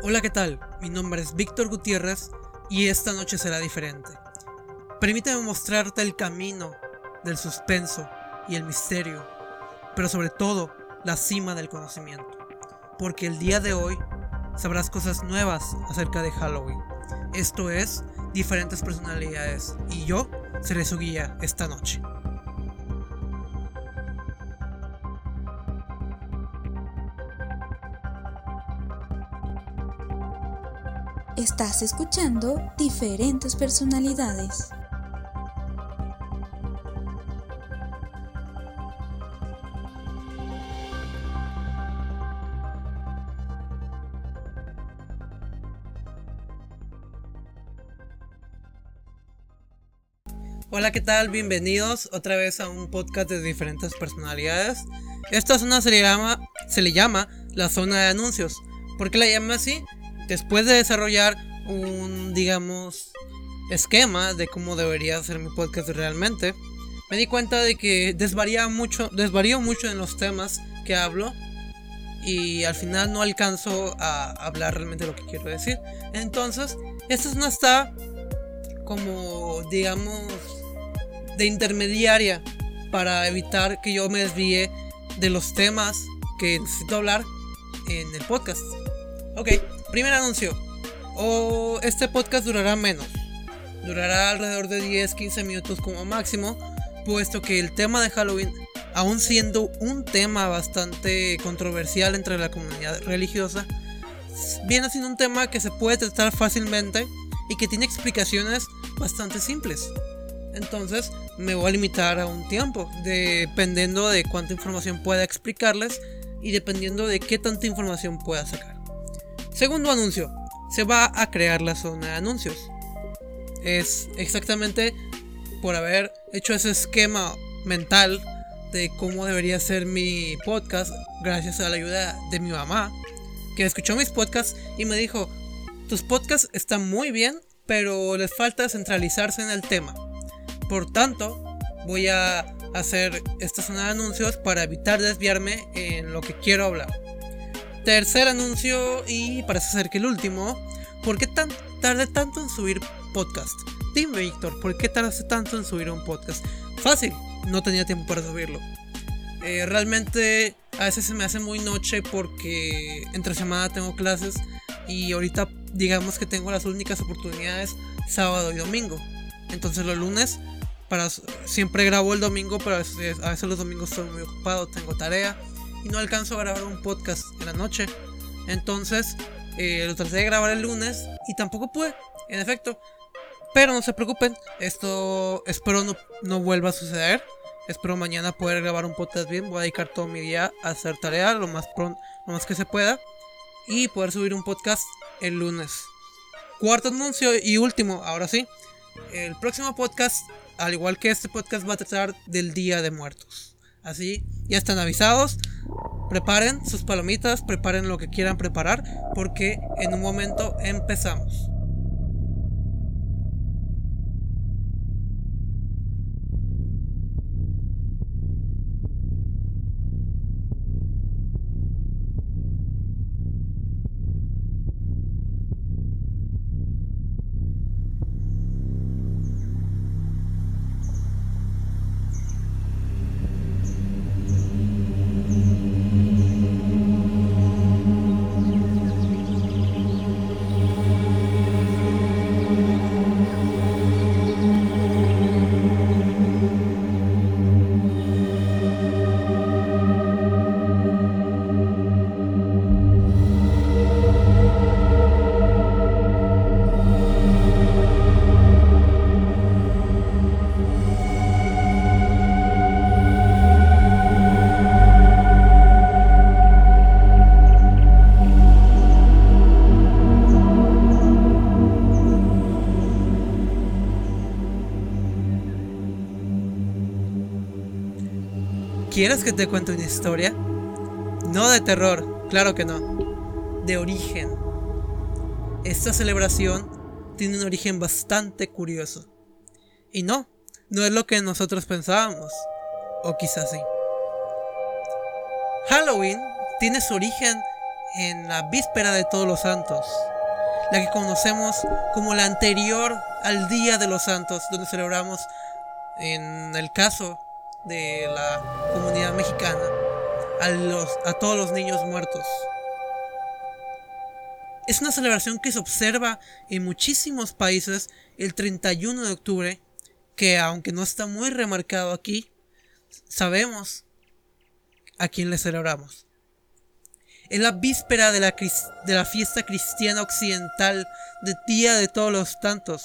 Hola, ¿qué tal? Mi nombre es Víctor Gutiérrez y esta noche será diferente. Permíteme mostrarte el camino del suspenso y el misterio, pero sobre todo la cima del conocimiento. Porque el día de hoy sabrás cosas nuevas acerca de Halloween. Esto es diferentes personalidades y yo seré su guía esta noche. Estás escuchando diferentes personalidades. Hola, ¿qué tal? Bienvenidos otra vez a un podcast de diferentes personalidades. Esta zona se le llama, se le llama la zona de anuncios. ¿Por qué la llama así? Después de desarrollar un, digamos, esquema de cómo debería ser mi podcast realmente, me di cuenta de que desvaría mucho, desvarío mucho en los temas que hablo y al final no alcanzo a hablar realmente lo que quiero decir. Entonces, esta no está como, digamos, de intermediaria para evitar que yo me desvíe de los temas que necesito hablar en el podcast. Ok, primer anuncio. Este podcast durará menos. Durará alrededor de 10-15 minutos como máximo. Puesto que el tema de Halloween, aún siendo un tema bastante controversial entre la comunidad religiosa, viene siendo un tema que se puede tratar fácilmente y que tiene explicaciones bastante simples. Entonces me voy a limitar a un tiempo, dependiendo de cuánta información pueda explicarles y dependiendo de qué tanta información pueda sacar. Segundo anuncio, se va a crear la zona de anuncios. Es exactamente por haber hecho ese esquema mental de cómo debería ser mi podcast gracias a la ayuda de mi mamá, que escuchó mis podcasts y me dijo, tus podcasts están muy bien, pero les falta centralizarse en el tema. Por tanto, voy a hacer esta zona de anuncios para evitar desviarme en lo que quiero hablar. Tercer anuncio y parece ser que el último. ¿Por qué tan, tarde tanto en subir podcast? Dime, Víctor, ¿por qué tardaste tanto en subir un podcast? Fácil, no tenía tiempo para subirlo. Eh, realmente a veces se me hace muy noche porque entre semana tengo clases y ahorita digamos que tengo las únicas oportunidades sábado y domingo. Entonces los lunes para siempre grabo el domingo, pero a veces, los domingos estoy muy ocupado, tengo tarea y no alcanzo a grabar un podcast en la noche. Entonces eh, lo traté de grabar el lunes y tampoco pude, en efecto. Pero no se preocupen, esto espero no, no vuelva a suceder. Espero mañana poder grabar un podcast bien. Voy a dedicar todo mi día a hacer tarea lo más pronto, lo más que se pueda. Y poder subir un podcast el lunes. Cuarto anuncio y último, ahora sí. El próximo podcast al igual que este podcast va a tratar del Día de Muertos. Así, ya están avisados. Preparen sus palomitas, preparen lo que quieran preparar, porque en un momento empezamos. ¿Quieres que te cuente una historia? No de terror, claro que no. De origen. Esta celebración tiene un origen bastante curioso. Y no, no es lo que nosotros pensábamos. O quizás sí. Halloween tiene su origen en la víspera de todos los santos, la que conocemos como la anterior al Día de los Santos, donde celebramos, en el caso de la comunidad mexicana, a, los, a todos los niños muertos. Es una celebración que se observa en muchísimos países el 31 de octubre, que aunque no está muy remarcado aquí, sabemos a quién le celebramos. Es la víspera de la, de la fiesta cristiana occidental de Día de Todos los Santos.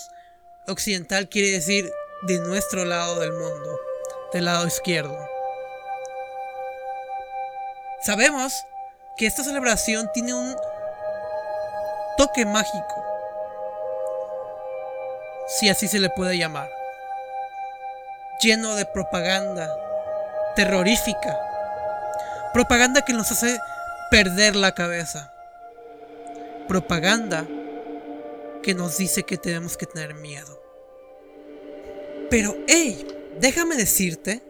Occidental quiere decir de nuestro lado del mundo, del lado izquierdo. Sabemos que esta celebración tiene un toque mágico, si así se le puede llamar, lleno de propaganda terrorífica, propaganda que nos hace perder la cabeza, propaganda que nos dice que tenemos que tener miedo. Pero, hey, déjame decirte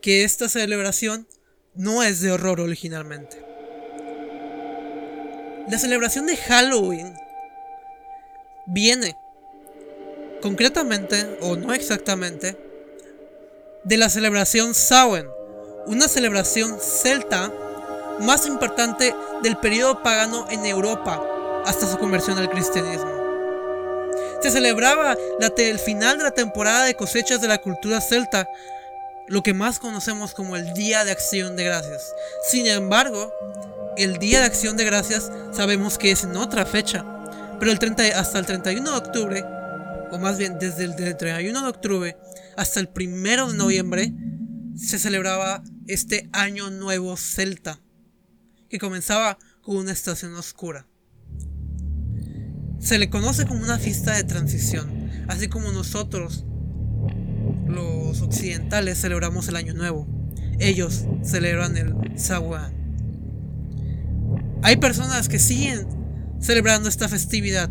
que esta celebración no es de horror originalmente. La celebración de Halloween viene concretamente, o no exactamente, de la celebración Samhain, una celebración celta más importante del periodo pagano en Europa hasta su conversión al cristianismo. Se celebraba el final de la temporada de cosechas de la cultura celta, lo que más conocemos como el Día de Acción de Gracias. Sin embargo, el Día de Acción de Gracias sabemos que es en otra fecha, pero el 30, hasta el 31 de octubre, o más bien desde el 31 de octubre hasta el 1 de noviembre, se celebraba este Año Nuevo Celta, que comenzaba con una estación oscura. Se le conoce como una fiesta de transición, así como nosotros, los occidentales, celebramos el Año Nuevo. Ellos celebran el Samhain. Hay personas que siguen celebrando esta festividad,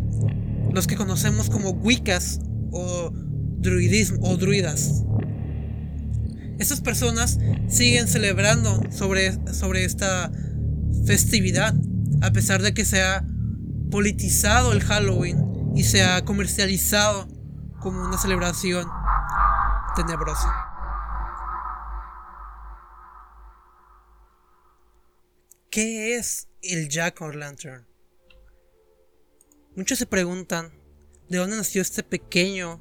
los que conocemos como Wiccas o druidismo o druidas. Estas personas siguen celebrando sobre, sobre esta festividad, a pesar de que se ha politizado el Halloween y se ha comercializado como una celebración tenebrosa. ¿Qué es el Jack o Lantern? Muchos se preguntan de dónde nació este pequeño,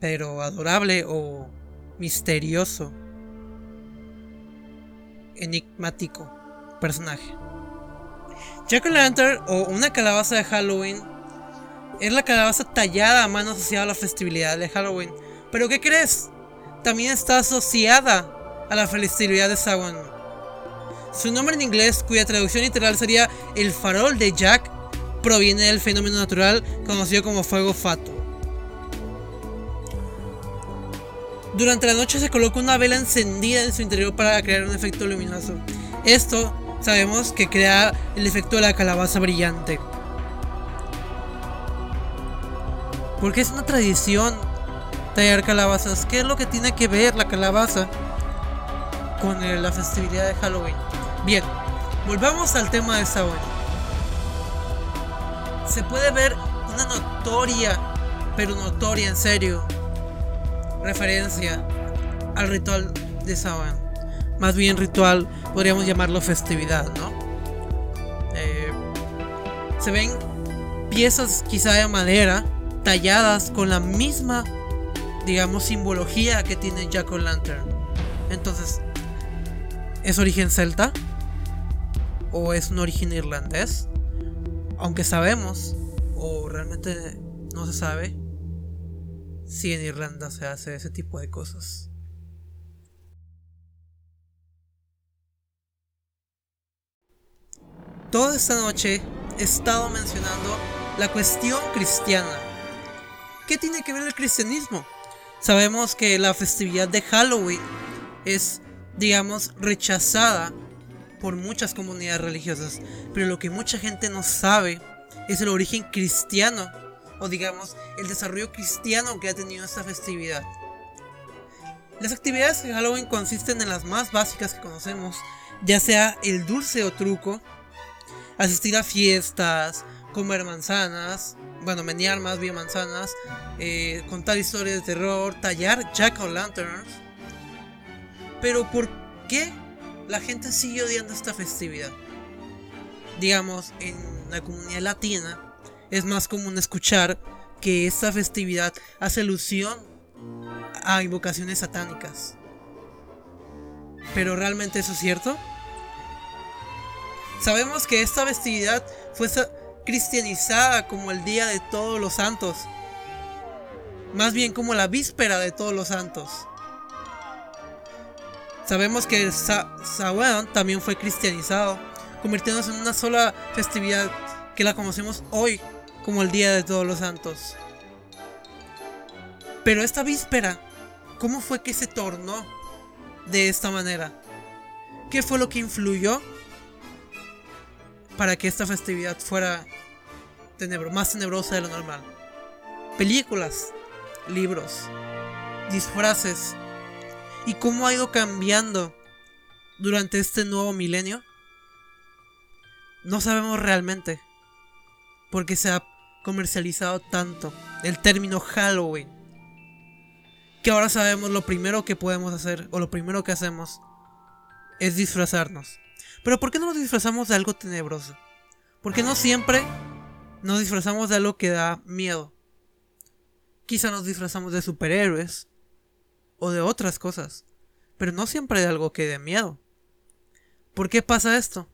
pero adorable o misterioso, enigmático personaje. Jack Lantern o una calabaza de Halloween es la calabaza tallada a mano asociada a la festividad de Halloween. Pero ¿qué crees? También está asociada a la festividad de Samhain. Su nombre en inglés, cuya traducción literal sería el farol de Jack, proviene del fenómeno natural conocido como fuego fato. Durante la noche se coloca una vela encendida en su interior para crear un efecto luminoso. Esto sabemos que crea el efecto de la calabaza brillante. Porque es una tradición tallar calabazas. ¿Qué es lo que tiene que ver la calabaza con la festividad de Halloween? Bien, volvamos al tema de Samhain. Se puede ver una notoria, pero notoria en serio, referencia al ritual de Samhain. Más bien ritual, podríamos llamarlo festividad, ¿no? Eh, se ven piezas quizá de madera talladas con la misma, digamos, simbología que tiene Jack O'Lantern. Entonces, ¿es origen celta? o es un origen irlandés. Aunque sabemos, o realmente no se sabe, si en Irlanda se hace ese tipo de cosas. Toda esta noche he estado mencionando la cuestión cristiana. ¿Qué tiene que ver el cristianismo? Sabemos que la festividad de Halloween es, digamos, rechazada por muchas comunidades religiosas, pero lo que mucha gente no sabe es el origen cristiano, o digamos, el desarrollo cristiano que ha tenido esta festividad. Las actividades de Halloween consisten en las más básicas que conocemos, ya sea el dulce o truco, asistir a fiestas, comer manzanas, bueno, menear más bien manzanas, eh, contar historias de terror, tallar jack o lanterns. Pero ¿por qué la gente sigue odiando esta festividad? Digamos, en la comunidad latina es más común escuchar que esta festividad hace alusión a invocaciones satánicas. ¿Pero realmente eso es cierto? Sabemos que esta festividad fue cristianizada como el Día de Todos los Santos. Más bien como la víspera de Todos los Santos. Sabemos que el también fue cristianizado, convirtiéndose en una sola festividad que la conocemos hoy como el Día de Todos los Santos. Pero esta víspera, ¿cómo fue que se tornó de esta manera? ¿Qué fue lo que influyó para que esta festividad fuera más tenebrosa de lo normal? Películas, libros, disfraces. ¿Y cómo ha ido cambiando durante este nuevo milenio? No sabemos realmente. Porque se ha comercializado tanto el término Halloween. Que ahora sabemos lo primero que podemos hacer o lo primero que hacemos es disfrazarnos. Pero ¿por qué no nos disfrazamos de algo tenebroso? Porque no siempre nos disfrazamos de algo que da miedo. Quizá nos disfrazamos de superhéroes o de otras cosas, pero no siempre de algo que dé miedo. ¿Por qué pasa esto?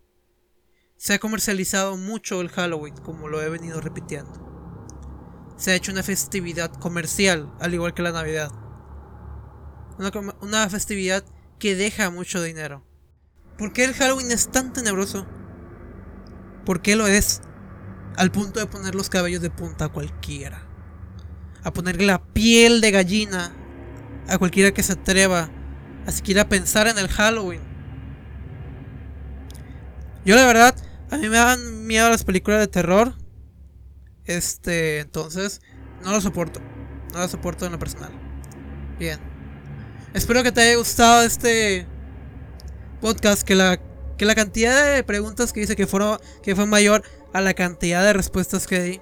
Se ha comercializado mucho el Halloween, como lo he venido repitiendo. Se ha hecho una festividad comercial, al igual que la Navidad. Una, festividad que deja mucho dinero. ¿Por qué el Halloween es tan tenebroso? ¿Por qué lo es? Al punto de poner los cabellos de punta a cualquiera. A ponerle la piel de gallina a cualquiera que se atreva a siquiera pensar en el Halloween. Yo la verdad a mí me dan miedo las películas de terror. Este, entonces, no lo soporto. No lo soporto en lo personal. Bien. Espero que te haya gustado este podcast. Que la, que la cantidad de preguntas que hice que, fueron, que fue mayor a la cantidad de respuestas que di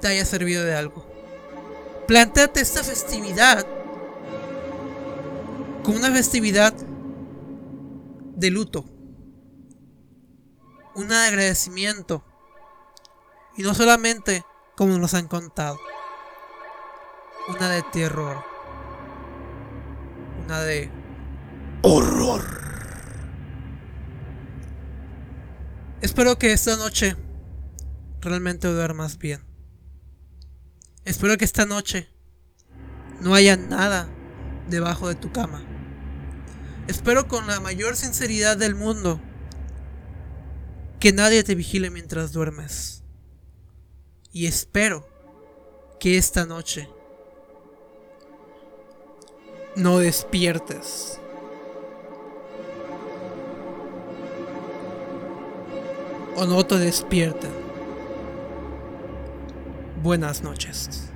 te haya servido de algo. Plantéate esta festividad como una festividad de luto un agradecimiento. Y no solamente como nos han contado. Una de terror. Una de horror. Espero que esta noche realmente duermas bien. Espero que esta noche no haya nada debajo de tu cama. Espero con la mayor sinceridad del mundo que nadie te vigile mientras duermes. Y espero que esta noche no despiertes. O no te despierten. Buenas noches.